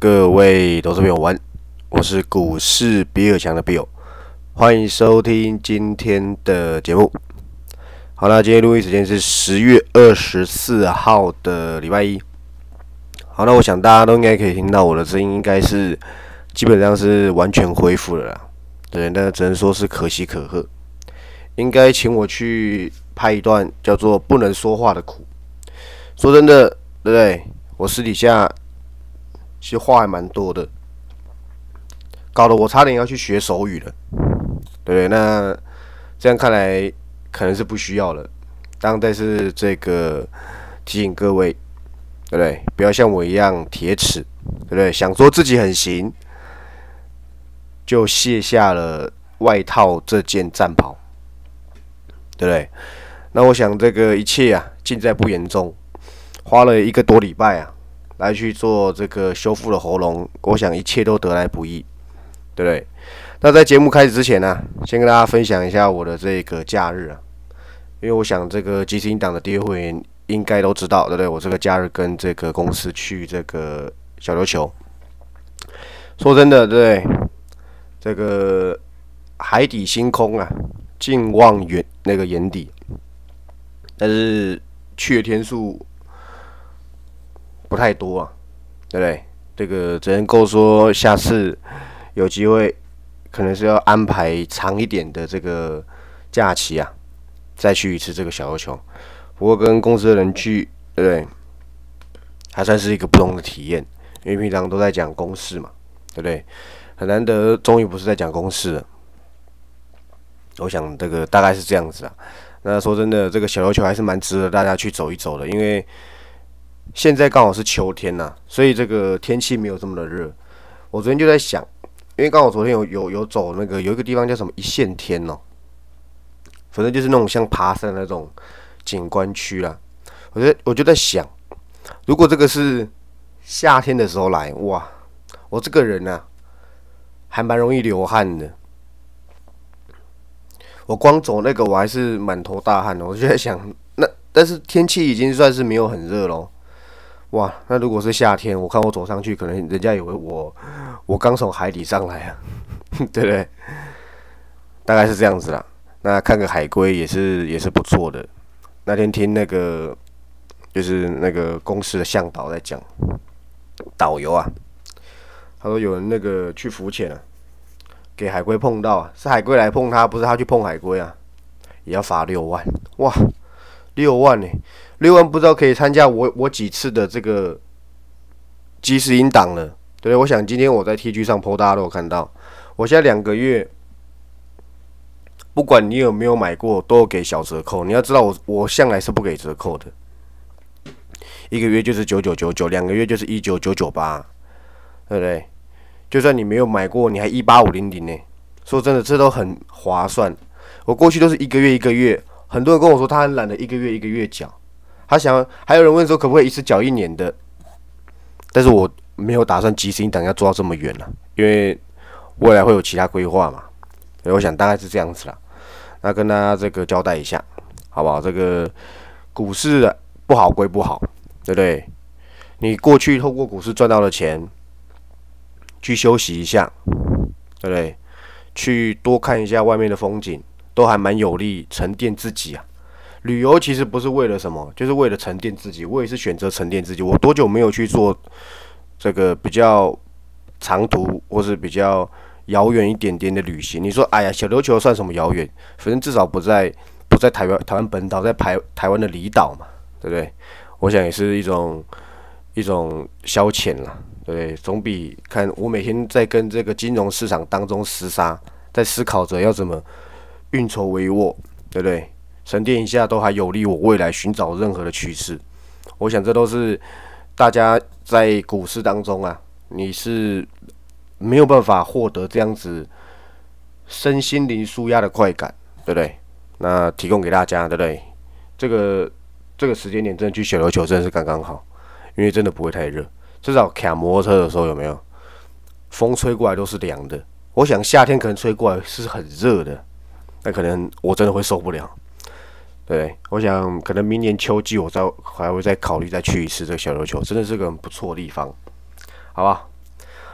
各位投资朋友晚，我是股市比尔强的 Bill，欢迎收听今天的节目。好了，今天录音时间是十月二十四号的礼拜一。好，那我想大家都应该可以听到我的声音，应该是基本上是完全恢复了啦。对，那只能说是可喜可贺。应该请我去拍一段叫做“不能说话的苦”。说真的，对不对？我私底下其实话还蛮多的，搞得我差点要去学手语了，对不对？那这样看来可能是不需要了。当但是这个提醒各位，对不对？不要像我一样铁齿，对不对？想说自己很行，就卸下了外套这件战袍，对不对？那我想这个一切啊，尽在不言中。花了一个多礼拜啊，来去做这个修复的喉咙，我想一切都得来不易，对不对？那在节目开始之前呢，先跟大家分享一下我的这个假日啊，因为我想这个基金党的第一会员应该都知道，对不对？我这个假日跟这个公司去这个小琉球，说真的，对，这个海底星空啊，近望远那个眼底，但是去的天数。不太多啊，对不对？这个只能够说下次有机会，可能是要安排长一点的这个假期啊，再去一次这个小琉球。不过跟公司的人去，对不对？还算是一个不同的体验，因为平常都在讲公事嘛，对不对？很难得，终于不是在讲公事了。我想这个大概是这样子啊。那说真的，这个小琉球还是蛮值得大家去走一走的，因为。现在刚好是秋天呐，所以这个天气没有这么的热。我昨天就在想，因为刚好昨天有有有走那个有一个地方叫什么一线天哦，反正就是那种像爬山那种景观区啦。我觉得我就在想，如果这个是夏天的时候来，哇，我这个人呐还蛮容易流汗的。我光走那个我还是满头大汗的。我就在想，那但是天气已经算是没有很热喽。哇，那如果是夏天，我看我走上去，可能人家以为我我刚从海底上来啊，对不对？大概是这样子啦。那看个海龟也是也是不错的。那天听那个就是那个公司的向导在讲，导游啊，他说有人那个去浮潜啊，给海龟碰到啊，是海龟来碰他，不是他去碰海龟啊，也要罚六万。哇，六万呢？六万不知道可以参加我我几次的这个即时音档了，对我想今天我在 T G 上 PO，大家都有看到。我现在两个月，不管你有没有买过，都给小折扣。你要知道，我我向来是不给折扣的。一个月就是九九九九，两个月就是一九九九八，对不对？就算你没有买过，你还一八五零零呢。说真的，这都很划算。我过去都是一个月一个月，很多人跟我说他很懒得一个月一个月缴。他想，还有人问说可不可以一次缴一年的，但是我没有打算急行等要做到这么远了，因为未来会有其他规划嘛。所以我想大概是这样子了。那跟大家这个交代一下，好不好？这个股市不好归不好，对不对？你过去透过股市赚到的钱，去休息一下，对不对？去多看一下外面的风景，都还蛮有利沉淀自己啊。旅游其实不是为了什么，就是为了沉淀自己。我也是选择沉淀自己。我多久没有去做这个比较长途或是比较遥远一点点的旅行？你说，哎呀，小琉球算什么遥远？反正至少不在不在台湾台湾本岛，在台台湾的离岛嘛，对不对？我想也是一种一种消遣啦，对不对？总比看我每天在跟这个金融市场当中厮杀，在思考着要怎么运筹帷幄，对不对？沉淀一下，都还有利我未来寻找任何的趋势。我想这都是大家在股市当中啊，你是没有办法获得这样子身心灵舒压的快感，对不对？那提供给大家，对不对？这个这个时间点真的去小琉球真的是刚刚好，因为真的不会太热。至少开摩托车的时候有没有风吹过来都是凉的？我想夏天可能吹过来是很热的，那可能我真的会受不了。对，我想可能明年秋季我再还会再考虑再去一次这个小琉球，真的是个很不错的地方，好吧？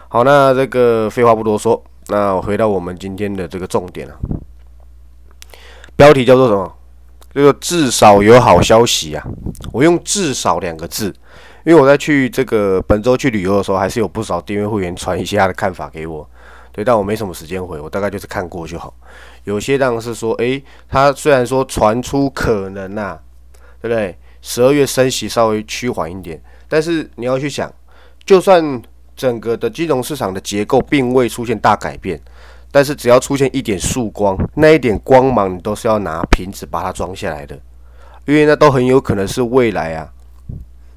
好，那这个废话不多说，那回到我们今天的这个重点啊，标题叫做什么？这个至少有好消息啊！我用“至少”两个字，因为我在去这个本周去旅游的时候，还是有不少订阅会员传一些他的看法给我。对，但我没什么时间回，我大概就是看过就好。有些当然是说，诶，他虽然说传出可能呐，对不对？十二月升息稍微趋缓一点，但是你要去想，就算整个的金融市场的结构并未出现大改变。但是只要出现一点曙光，那一点光芒你都是要拿瓶子把它装下来的，因为那都很有可能是未来啊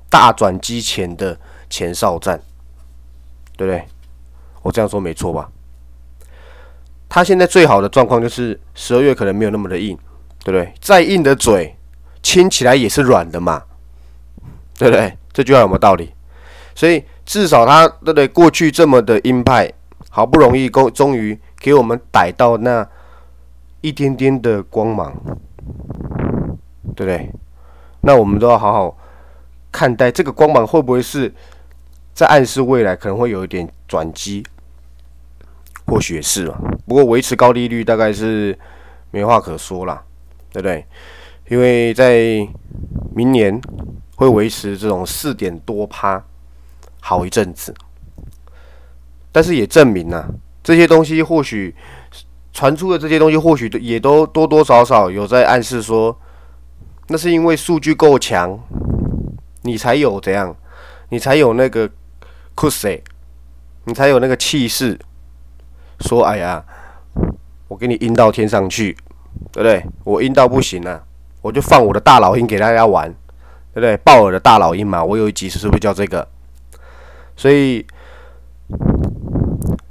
大转机前的前哨战，对不对？我这样说没错吧？他现在最好的状况就是十二月可能没有那么的硬，对不对？再硬的嘴亲起来也是软的嘛，对不对？这句话有没有道理？所以至少他对不对？过去这么的鹰派，好不容易终终于。给我们逮到那一点点的光芒，对不对？那我们都要好好看待这个光芒，会不会是在暗示未来可能会有一点转机？或许也是嘛。不过维持高利率大概是没话可说啦，对不对？因为在明年会维持这种四点多趴好一阵子，但是也证明呢。这些东西或许传出的这些东西，或许也都多多少少有在暗示说，那是因为数据够强，你才有怎样，你才有那个 c u s y 你才有那个气势，说哎呀，我给你阴到天上去，对不对？我阴到不行了，我就放我的大老鹰给大家玩，对不对？鲍尔的大老鹰嘛，我有一集是不是叫这个？所以。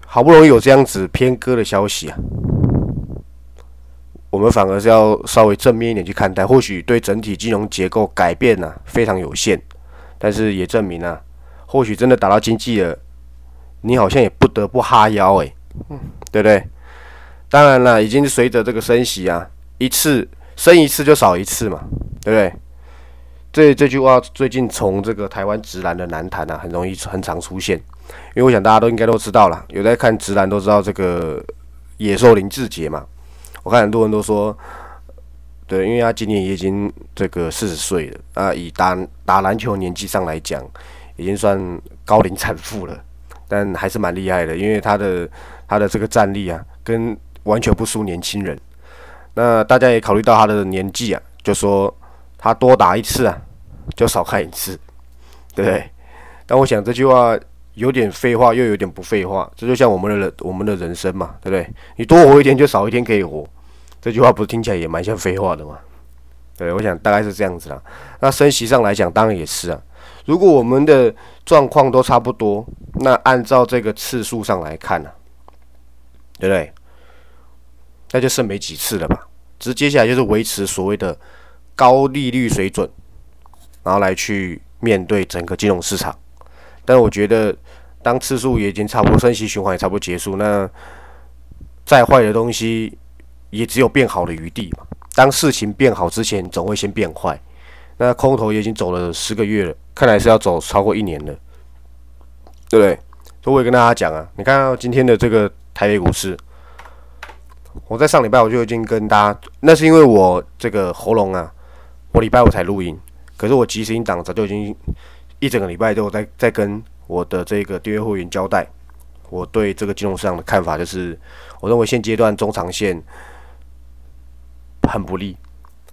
好不容易有这样子偏鸽的消息啊，我们反而是要稍微正面一点去看待。或许对整体金融结构改变呢非常有限，但是也证明啊，或许真的打到经济了，你好像也不得不哈腰诶，对不对？当然了，已经随着这个升息啊，一次升一次就少一次嘛，对不对？这这句话最近从这个台湾直男的难谈啊，很容易很常出现。因为我想大家都应该都知道了，有在看直男都知道这个野兽林志杰嘛。我看很多人都说，对，因为他今年也已经这个四十岁了啊，以打打篮球年纪上来讲，已经算高龄产妇了，但还是蛮厉害的，因为他的他的这个战力啊，跟完全不输年轻人。那大家也考虑到他的年纪啊，就说他多打一次啊，就少看一次，对不对？但我想这句话。有点废话，又有点不废话，这就像我们的人，我们的人生嘛，对不对？你多活一天就少一天可以活，这句话不是听起来也蛮像废话的吗？对，我想大概是这样子啦。那升息上来讲，当然也是啊。如果我们的状况都差不多，那按照这个次数上来看呢，对不对？那就剩没几次了吧？只是接下来就是维持所谓的高利率水准，然后来去面对整个金融市场。但我觉得，当次数也已经差不多，升息循环也差不多结束，那再坏的东西也只有变好的余地嘛。当事情变好之前，总会先变坏。那空头也已经走了十个月了，看来是要走超过一年了，对不对？所以我也跟大家讲啊，你看到今天的这个台北股市，我在上礼拜我就已经跟大家，那是因为我这个喉咙啊，我礼拜五才录音，可是我即时音档早就已经。一整个礼拜都在在跟我的这个订阅会员交代，我对这个金融市场的看法就是，我认为现阶段中长线很不利，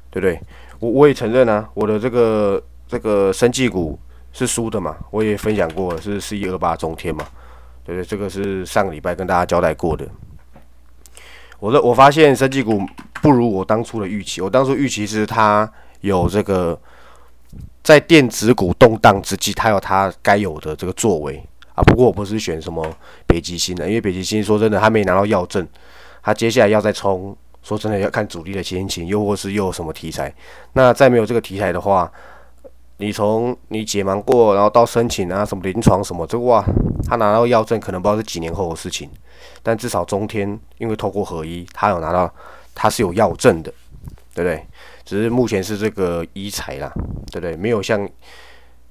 对不对？我我也承认啊，我的这个这个生技股是输的嘛，我也分享过是四一二八中天嘛，对对？这个是上个礼拜跟大家交代过的。我的我发现生技股不如我当初的预期，我当初预期是它有这个。在电子股动荡之际，它有它该有的这个作为啊。不过我不是选什么北极星的，因为北极星说真的，它没拿到药证，它接下来要再冲，说真的要看主力的心情，又或是又有什么题材。那再没有这个题材的话，你从你解盲过，然后到申请啊，什么临床什么，这个哇，他拿到药证可能不知道是几年后的事情。但至少中天因为透过合一，他有拿到，他是有药证的，对不对？只是目前是这个医材啦，对不对？没有像，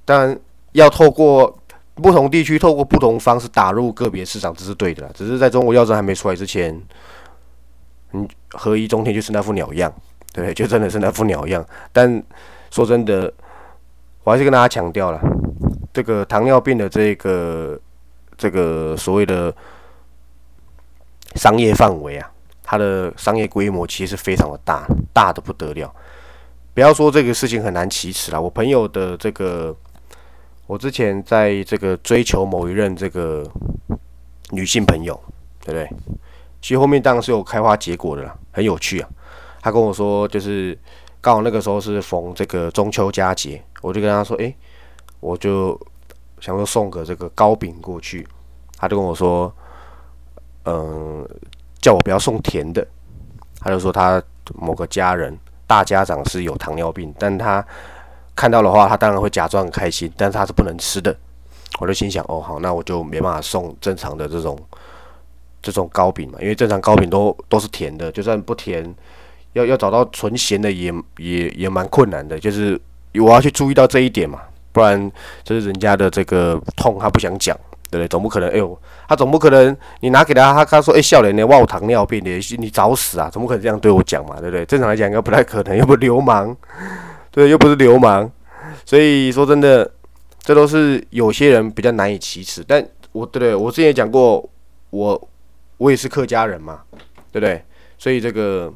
当然要透过不同地区透过不同方式打入个别市场，这是对的啦。只是在中国药证还没出来之前，嗯，合一中天就是那副鸟样，对，就真的是那副鸟样。但说真的，我还是跟大家强调了，这个糖尿病的这个这个所谓的商业范围啊，它的商业规模其实非常的大，大的不得了。不要说这个事情很难启齿了，我朋友的这个。我之前在这个追求某一任这个女性朋友，对不对？其实后面当然是有开花结果的啦，很有趣啊。他跟我说，就是刚好那个时候是逢这个中秋佳节，我就跟他说，诶，我就想说送个这个糕饼过去。他就跟我说，嗯，叫我不要送甜的。他就说他某个家人大家长是有糖尿病，但他。看到的话，他当然会假装很开心，但是他是不能吃的。我就心想，哦，好，那我就没办法送正常的这种这种糕饼嘛，因为正常糕饼都都是甜的，就算不甜，要要找到纯闲的也也也蛮困难的。就是我要去注意到这一点嘛，不然就是人家的这个痛，他不想讲，对不对？总不可能，哎呦，他总不可能你拿给他，他他说，哎，笑脸，你哇，我糖尿病，你你找死啊？怎么可能这样对我讲嘛？对不对？正常来讲应该不太可能，又不流氓。对，又不是流氓，所以说真的，这都是有些人比较难以启齿。但我对对，我之前也讲过，我我也是客家人嘛，对不对？所以这个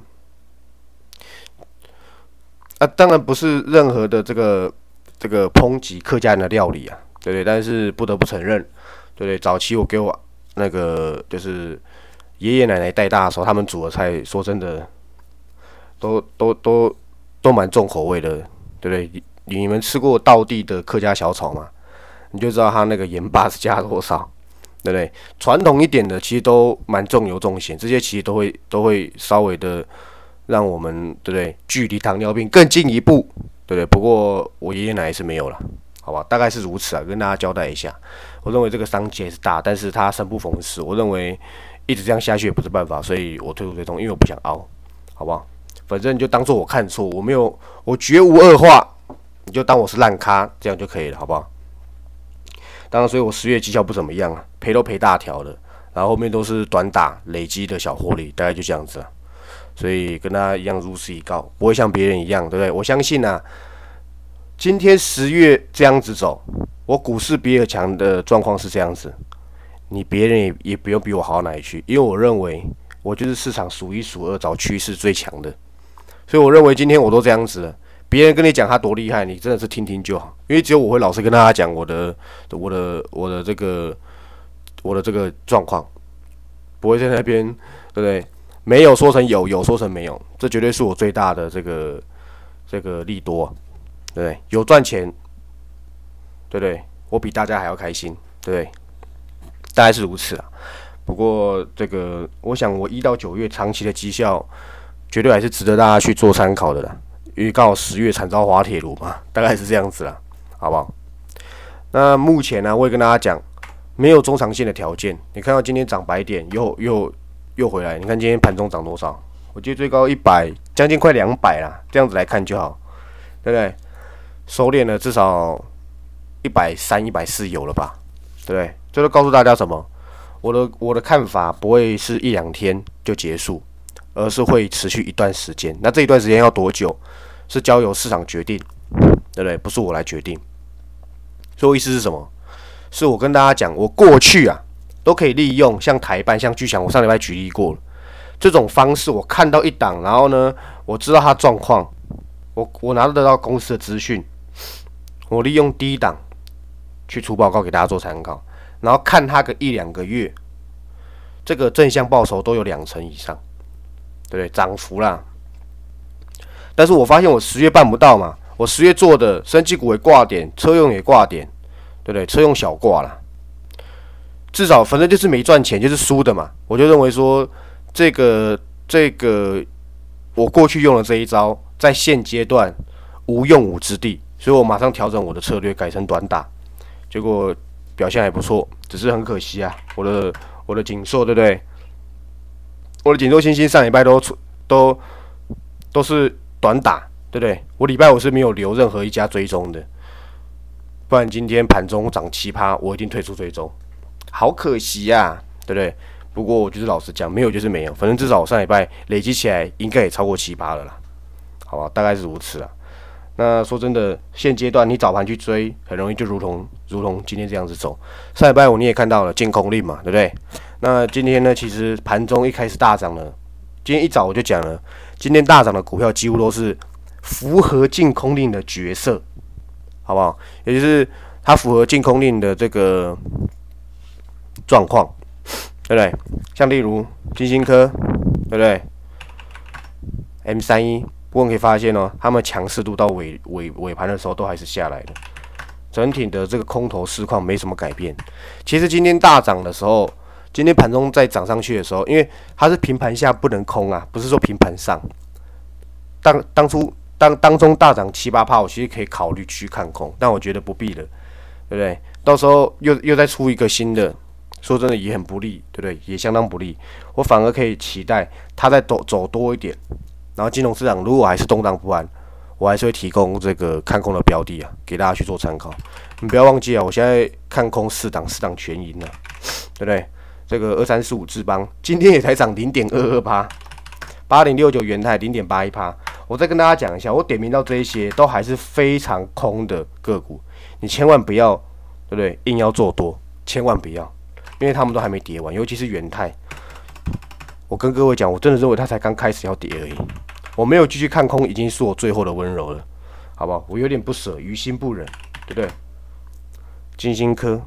啊，当然不是任何的这个这个抨击客家人的料理啊，对不对？但是不得不承认，对不对？早期我给我那个就是爷爷奶奶带大的时候，他们煮的菜，说真的，都都都。都蛮重口味的，对不对？你你们吃过道地的客家小炒吗？你就知道它那个盐巴是加多少，对不对？传统一点的其实都蛮重油重咸，这些其实都会都会稍微的让我们对不对？距离糖尿病更进一步，对不对？不过我爷爷奶奶是没有了，好吧？大概是如此啊，跟大家交代一下。我认为这个商机是大，但是它生不逢时。我认为一直这样下去也不是办法，所以我退出追踪，因为我不想熬，好不好？反正你就当做我看错，我没有，我绝无恶化，你就当我是烂咖，这样就可以了，好不好？当然，所以我十月绩效不怎么样啊，赔都赔大条的，然后后面都是短打累积的小获利，大概就这样子了。所以跟大家一样如实以告，不会像别人一样，对不对？我相信啊，今天十月这样子走，我股市比尔强的状况是这样子，你别人也也不用比我好哪里去，因为我认为我就是市场数一数二找趋势最强的。所以我认为今天我都这样子了，别人跟你讲他多厉害，你真的是听听就好，因为只有我会老实跟大家讲我的、我的、我的这个、我的这个状况，不会在那边，对不对？没有说成有，有说成没有，这绝对是我最大的这个这个利多，对对？有赚钱，对对？我比大家还要开心，对？大概是如此啊。不过这个，我想我一到九月长期的绩效。绝对还是值得大家去做参考的啦，因为刚好十月惨遭滑铁卢嘛，大概是这样子啦，好不好？那目前呢，我也跟大家讲，没有中长线的条件。你看到今天涨白点，又又又回来，你看今天盘中涨多少？我记得最高一百，将近快两百啦，这样子来看就好，对不对？收敛了至少一百三、一百四有了吧？对不对？这就告诉大家什么？我的我的看法不会是一两天就结束。而是会持续一段时间，那这一段时间要多久，是交由市场决定，对不对？不是我来决定。所以意思是什么？是我跟大家讲，我过去啊都可以利用像台办、像巨强，我上礼拜举例过了这种方式。我看到一档，然后呢，我知道它状况，我我拿得到公司的资讯，我利用低档去出报告给大家做参考，然后看它个一两个月，这个正向报酬都有两成以上。对不对？涨幅啦，但是我发现我十月办不到嘛。我十月做的升级股也挂点，车用也挂点，对不对？车用小挂了，至少反正就是没赚钱，就是输的嘛。我就认为说，这个这个我过去用的这一招，在现阶段无用武之地，所以我马上调整我的策略，改成短打，结果表现还不错，只是很可惜啊，我的我的紧缩，对不对？我的锦州星星上礼拜都出都都是短打，对不对？我礼拜五是没有留任何一家追踪的，不然今天盘中涨七趴，我一定退出追踪。好可惜呀，对不对？不过我就是老实讲，没有就是没有，反正至少我上礼拜累积起来应该也超过七八了啦，好吧，大概是如此啊。那说真的，现阶段你早盘去追，很容易就如同如同今天这样子走。上礼拜五你也看到了净空令嘛，对不对？那今天呢，其实盘中一开始大涨了，今天一早我就讲了，今天大涨的股票几乎都是符合净空令的角色，好不好？也就是它符合净空令的这个状况，对不对？像例如金星科，对不对？M 三一。不过你可以发现哦，他们强势度到尾尾尾盘的时候都还是下来的，整体的这个空头市况没什么改变。其实今天大涨的时候，今天盘中在涨上去的时候，因为它是平盘下不能空啊，不是说平盘上。当当初当当中大涨七八趴，我其实可以考虑去看空，但我觉得不必了，对不对？到时候又又再出一个新的，说真的也很不利，对不对？也相当不利。我反而可以期待它再走走多一点。然后金融市场如果还是动荡不安，我还是会提供这个看空的标的啊，给大家去做参考。你不要忘记啊，我现在看空四档，四档全赢了，对不对？这个二三四五智邦今天也才涨零点二二八，八零六九元泰零点八一趴。我再跟大家讲一下，我点名到这些都还是非常空的个股，你千万不要，对不对？硬要做多，千万不要，因为他们都还没跌完，尤其是元泰。我跟各位讲，我真的认为它才刚开始要跌而已。我没有继续看空，已经是我最后的温柔了，好不好？我有点不舍，于心不忍，对不对？金星科，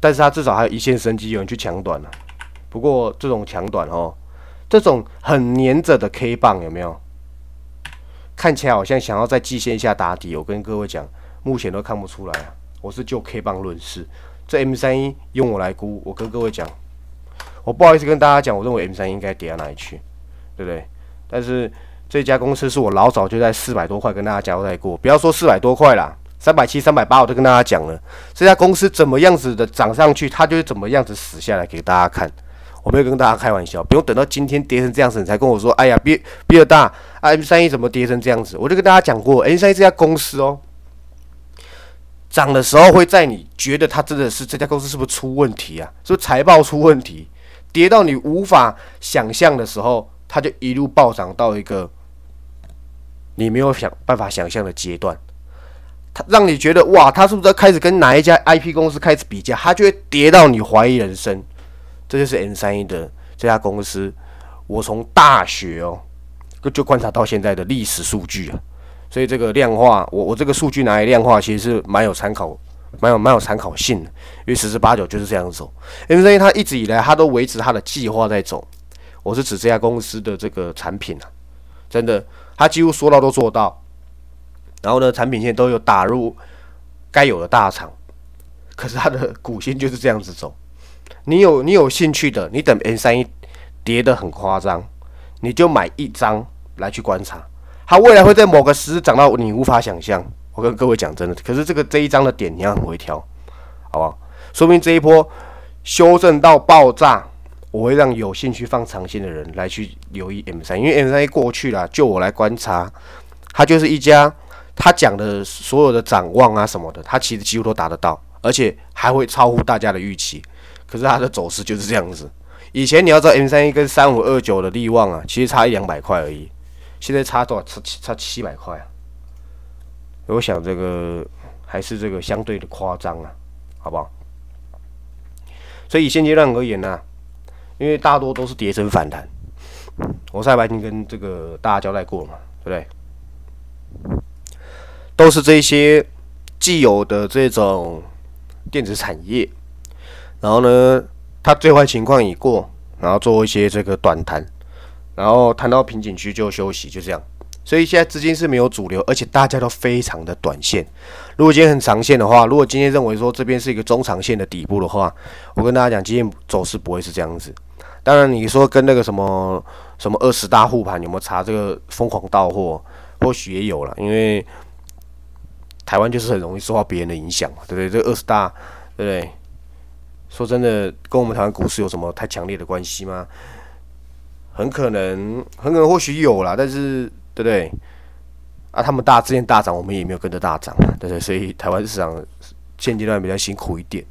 但是它至少还有一线生机，有人去抢短了。不过这种抢短哦，这种很黏着的 K 棒有没有？看起来好像想要在季线下打底。我跟各位讲，目前都看不出来啊。我是就 K 棒论事，这 M 三一用我来估，我跟各位讲。我不好意思跟大家讲，我认为 M 三应该跌到哪里去，对不对？但是这家公司是我老早就在四百多块跟大家交代过，不要说四百多块啦，三百七、三百八我都跟大家讲了。这家公司怎么样子的涨上去，它就是怎么样子死下来给大家看。我没有跟大家开玩笑，不用等到今天跌成这样子，你才跟我说，哎呀，比比尔大 M 三一怎么跌成这样子？我就跟大家讲过，M 三一这家公司哦，涨的时候会在你觉得它真的是这家公司是不是出问题啊？是不是财报出问题？跌到你无法想象的时候，它就一路暴涨到一个你没有想办法想象的阶段，它让你觉得哇，它是不是开始跟哪一家 IP 公司开始比较？它就会跌到你怀疑人生。这就是 N 三一的这家公司，我从大学哦就观察到现在的历史数据啊，所以这个量化，我我这个数据拿来量化，其实是蛮有参考。蛮有蛮有参考性的，因为十之八九就是这样子走。因为它一直以来它都维持它的计划在走。我是指这家公司的这个产品啊，真的，它几乎说到都做到。然后呢，产品线都有打入该有的大厂，可是它的股性就是这样子走。你有你有兴趣的，你等 N 三一跌得很夸张，你就买一张来去观察，它未来会在某个时涨到你无法想象。我跟各位讲真的，可是这个这一张的点你要很会挑，好不好？说明这一波修正到爆炸，我会让有兴趣放长线的人来去留意 M 三，因为 M 三一过去了，就我来观察，它就是一家，他讲的所有的展望啊什么的，它其实几乎都达得到，而且还会超乎大家的预期。可是它的走势就是这样子。以前你要知道 M 三一跟三五二九的利旺啊，其实差一两百块而已，现在差多少？差七差七百块啊！我想这个还是这个相对的夸张啊，好不好？所以现阶段而言呢，因为大多都是跌升反弹，我上白已经跟这个大家交代过嘛，对不对？都是这些既有的这种电子产业，然后呢，它最坏情况已过，然后做一些这个短弹，然后谈到瓶颈区就休息，就这样。所以现在资金是没有主流，而且大家都非常的短线。如果今天很长线的话，如果今天认为说这边是一个中长线的底部的话，我跟大家讲，今天走势不会是这样子。当然，你说跟那个什么什么二十大护盘有没有查这个疯狂到货，或许也有了，因为台湾就是很容易受到别人的影响，对不对？这二十大，对不对？说真的，跟我们台湾股市有什么太强烈的关系吗？很可能，很可能或许有啦，但是。对不对？啊，他们大之前大涨，我们也没有跟着大涨，对不对？所以台湾市场现阶段比较辛苦一点，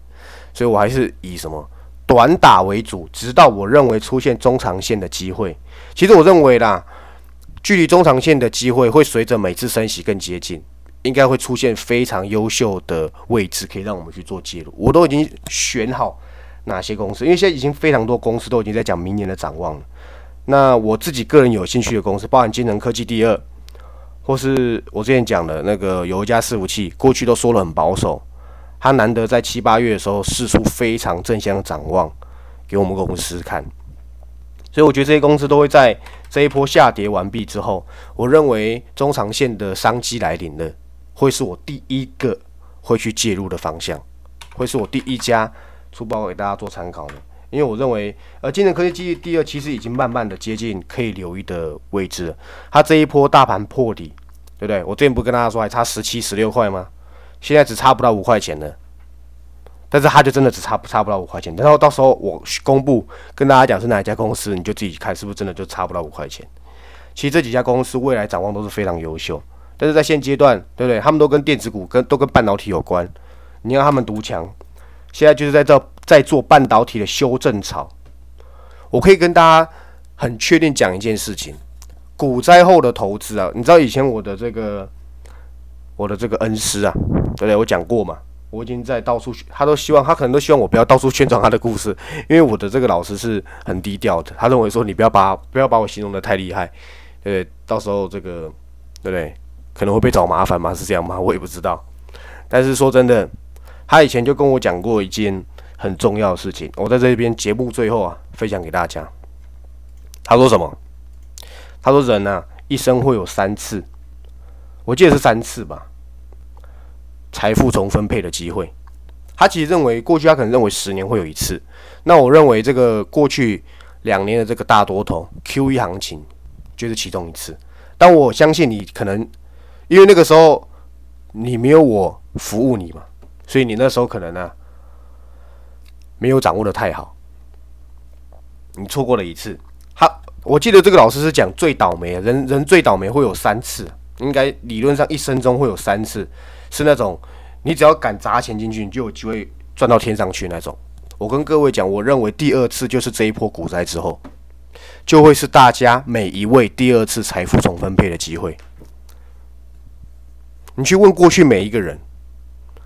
所以我还是以什么短打为主，直到我认为出现中长线的机会。其实我认为啦，距离中长线的机会会随着每次升息更接近，应该会出现非常优秀的位置，可以让我们去做介入。我都已经选好哪些公司，因为现在已经非常多公司都已经在讲明年的展望了。那我自己个人有兴趣的公司，包含金能科技第二。或是我之前讲的那个有一家伺服器，过去都说了很保守，他难得在七八月的时候试出非常正向的展望给我们公司看，所以我觉得这些公司都会在这一波下跌完毕之后，我认为中长线的商机来临了，会是我第一个会去介入的方向，会是我第一家出包给大家做参考的。因为我认为，呃，今年科技基第二其实已经慢慢的接近可以留意的位置了。它这一波大盘破底，对不对？我之前不跟大家说还差十七、十六块吗？现在只差不到五块钱了。但是它就真的只差不差不到五块钱。然后到时候我公布跟大家讲是哪一家公司，你就自己看是不是真的就差不到五块钱。其实这几家公司未来展望都是非常优秀，但是在现阶段，对不对？他们都跟电子股跟都跟半导体有关，你让他们独强。现在就是在这在做半导体的修正潮，我可以跟大家很确定讲一件事情：股灾后的投资啊，你知道以前我的这个我的这个恩师啊，对不对？我讲过嘛，我已经在到处，他都希望他可能都希望我不要到处宣传他的故事，因为我的这个老师是很低调的，他认为说你不要把不要把我形容的太厉害，对，对到时候这个对不对？可能会被找麻烦吗？是这样吗？我也不知道。但是说真的。他以前就跟我讲过一件很重要的事情，我在这边节目最后啊分享给大家。他说什么？他说人啊一生会有三次，我记得是三次吧，财富重分配的机会。他其实认为过去他可能认为十年会有一次，那我认为这个过去两年的这个大多头 Q 一行情就是其中一次。但我相信你可能因为那个时候你没有我服务你嘛。所以你那时候可能呢，没有掌握的太好，你错过了一次。他我记得这个老师是讲最倒霉，人人最倒霉会有三次，应该理论上一生中会有三次，是那种你只要敢砸钱进去，你就有机会赚到天上去那种。我跟各位讲，我认为第二次就是这一波股灾之后，就会是大家每一位第二次财富总分配的机会。你去问过去每一个人。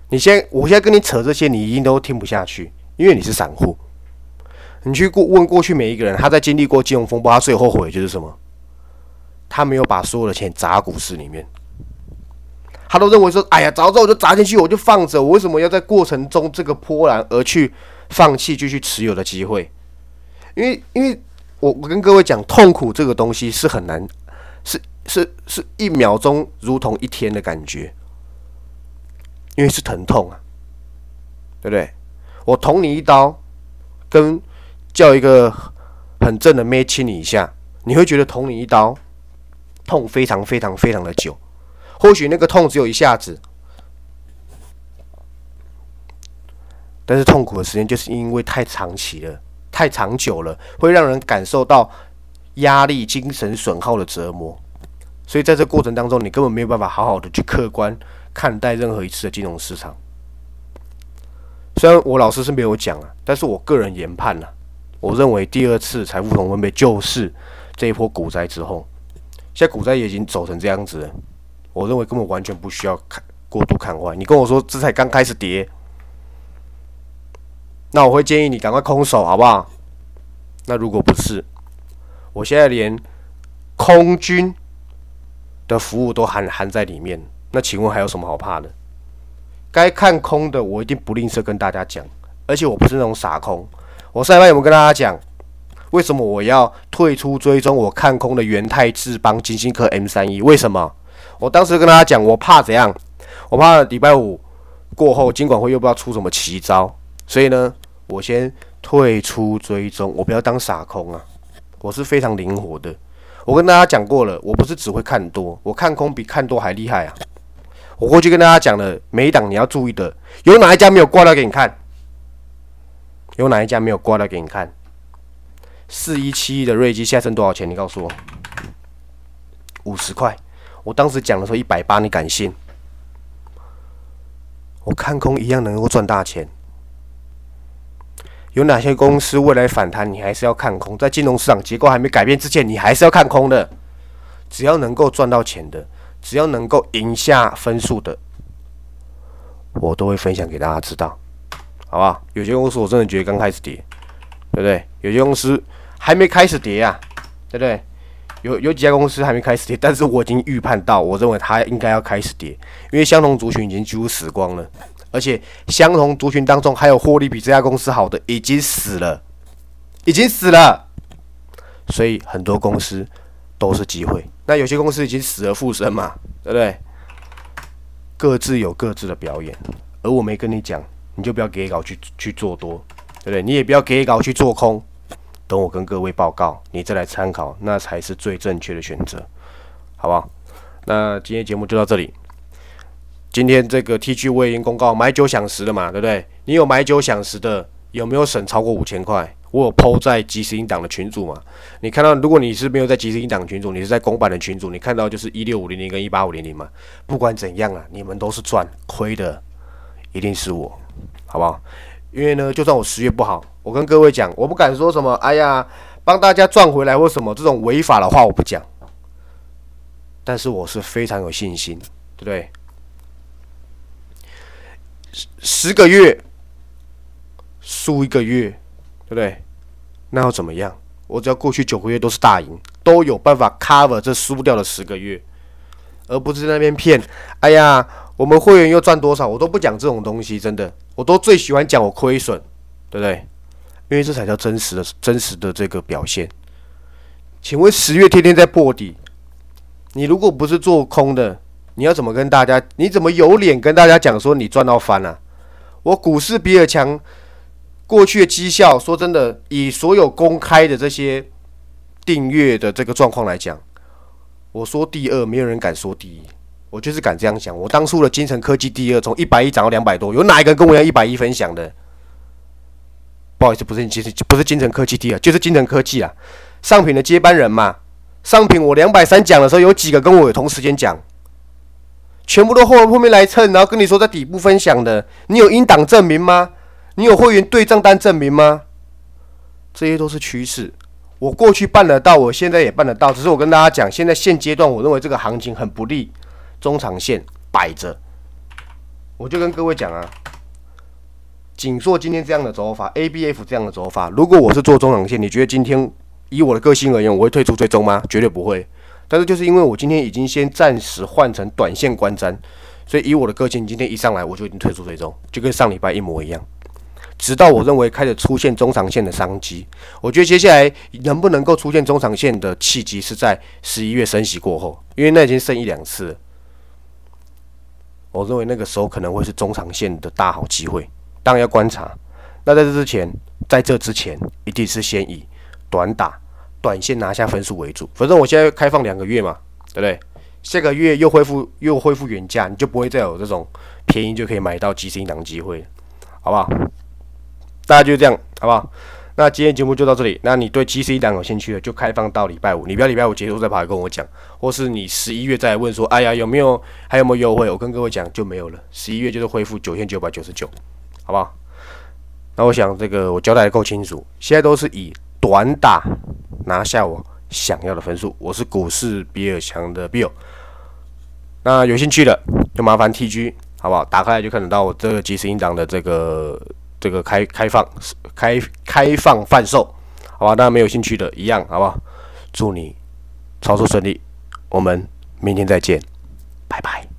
你先我现在跟你扯这些，你一定都听不下去，因为你是散户。你去过问过去每一个人，他在经历过金融风暴，他最后悔就是什么？他没有把所有的钱砸股市里面。他都认为说：“哎呀，早知道我就砸进去，我就放着。我为什么要在过程中这个波澜而去放弃继续持有的机会？”因为，因为我我跟各位讲，痛苦这个东西是很难，是是是一秒钟如同一天的感觉。因为是疼痛啊，对不对？我捅你一刀，跟叫一个很正的妹亲你一下，你会觉得捅你一刀痛非常非常非常的久。或许那个痛只有一下子，但是痛苦的时间就是因为太长期了、太长久了，会让人感受到压力、精神损耗的折磨。所以在这过程当中，你根本没有办法好好的去客观。看待任何一次的金融市场，虽然我老师是没有讲啊，但是我个人研判呢，我认为第二次财富同分配就是这一波股灾之后，现在股灾也已经走成这样子了，我认为根本完全不需要看过度看坏。你跟我说这才刚开始跌，那我会建议你赶快空手，好不好？那如果不是，我现在连空军的服务都含含在里面。那请问还有什么好怕的？该看空的，我一定不吝啬跟大家讲。而且我不是那种傻空。我上一班有没有跟大家讲，为什么我要退出追踪我看空的元泰智邦、金星科 M 三一？为什么？我当时跟大家讲，我怕怎样？我怕礼拜五过后，金管会又不知道出什么奇招。所以呢，我先退出追踪，我不要当傻空啊！我是非常灵活的。我跟大家讲过了，我不是只会看多，我看空比看多还厉害啊！我过去跟大家讲了，每一档你要注意的，有哪一家没有挂掉给你看？有哪一家没有挂掉给你看？四一七一的瑞基现在剩多少钱？你告诉我，五十块。我当时讲的时候一百八，你敢信？我看空一样能够赚大钱。有哪些公司未来反弹，你还是要看空？在金融市场结构还没改变之前，你还是要看空的。只要能够赚到钱的，只要能够赢下分数的，我都会分享给大家知道，好不好？有些公司我真的觉得刚开始跌，对不对？有些公司还没开始跌啊，对不对？有有几家公司还没开始跌，但是我已经预判到，我认为它应该要开始跌，因为相同族群已经几乎死光了，而且相同族群当中还有获利比这家公司好的已经死了，已经死了，所以很多公司都是机会。那有些公司已经死而复生嘛，对不对？各自有各自的表演，而我没跟你讲，你就不要给稿去去做多，对不对？你也不要给稿去做空。等我跟各位报告，你再来参考，那才是最正确的选择，好不好？那今天节目就到这里。今天这个 T G 我已经公告买九享十了嘛，对不对？你有买九享十的，有没有省超过五千块？我有抛在即时音档的群组嘛？你看到，如果你是没有在即时音档群组，你是在公版的群组，你看到就是一六五零零跟一八五零零嘛？不管怎样啊，你们都是赚，亏的一定是我，好不好？因为呢，就算我十月不好。我跟各位讲，我不敢说什么，哎呀，帮大家赚回来或什么这种违法的话，我不讲。但是我是非常有信心，对不对？十十个月输一个月，对不对？那又怎么样？我只要过去九个月都是大赢，都有办法 cover 这输掉的十个月，而不是在那边骗。哎呀，我们会员又赚多少？我都不讲这种东西，真的，我都最喜欢讲我亏损，对不对？因为这才叫真实的、真实的这个表现。请问十月天天在破底，你如果不是做空的，你要怎么跟大家？你怎么有脸跟大家讲说你赚到翻了？我股市比尔强过去的绩效，说真的，以所有公开的这些订阅的这个状况来讲，我说第二，没有人敢说第一，我就是敢这样讲。我当初的金城科技第二，从一百一涨到两百多，有哪一个跟我要一百一分享的？不好意思，不是金城，不是金城科技第二，就是金城科技啊，上品的接班人嘛。上品我两百三讲的时候，有几个跟我有同时间讲，全部都后后面来蹭，然后跟你说在底部分享的，你有英档证明吗？你有会员对账单证明吗？这些都是趋势，我过去办得到，我现在也办得到，只是我跟大家讲，现在现阶段我认为这个行情很不利，中长线摆着，我就跟各位讲啊。仅做今天这样的走法，A B F 这样的走法。如果我是做中长线，你觉得今天以我的个性而言，我会退出追踪吗？绝对不会。但是就是因为我今天已经先暂时换成短线观瞻，所以以我的个性，今天一上来我就已经退出追踪，就跟上礼拜一模一样。直到我认为开始出现中长线的商机，我觉得接下来能不能够出现中长线的契机，是在十一月升息过后，因为那已经升一两次，我认为那个时候可能会是中长线的大好机会。当然要观察，那在这之前，在这之前，一定是先以短打、短线拿下分数为主。反正我现在开放两个月嘛，对不对？下个月又恢复又恢复原价，你就不会再有这种便宜就可以买到即时档机会，好不好？大家就这样，好不好？那今天节目就到这里。那你对即时档有兴趣的，就开放到礼拜五。你不要礼拜五结束再跑来跟我讲，或是你十一月再来问说，哎呀有没有还有没有优惠？我跟各位讲就没有了。十一月就是恢复九千九百九十九。好不好？那我想这个我交代的够清楚。现在都是以短打拿下我想要的分数。我是股市比尔强的 Bill。那有兴趣的就麻烦 TG 好不好？打开来就看得到我这个即时音档的这个这个开开放开开放贩售，好吧？那没有兴趣的一样，好不好？祝你操作顺利，我们明天再见。拜拜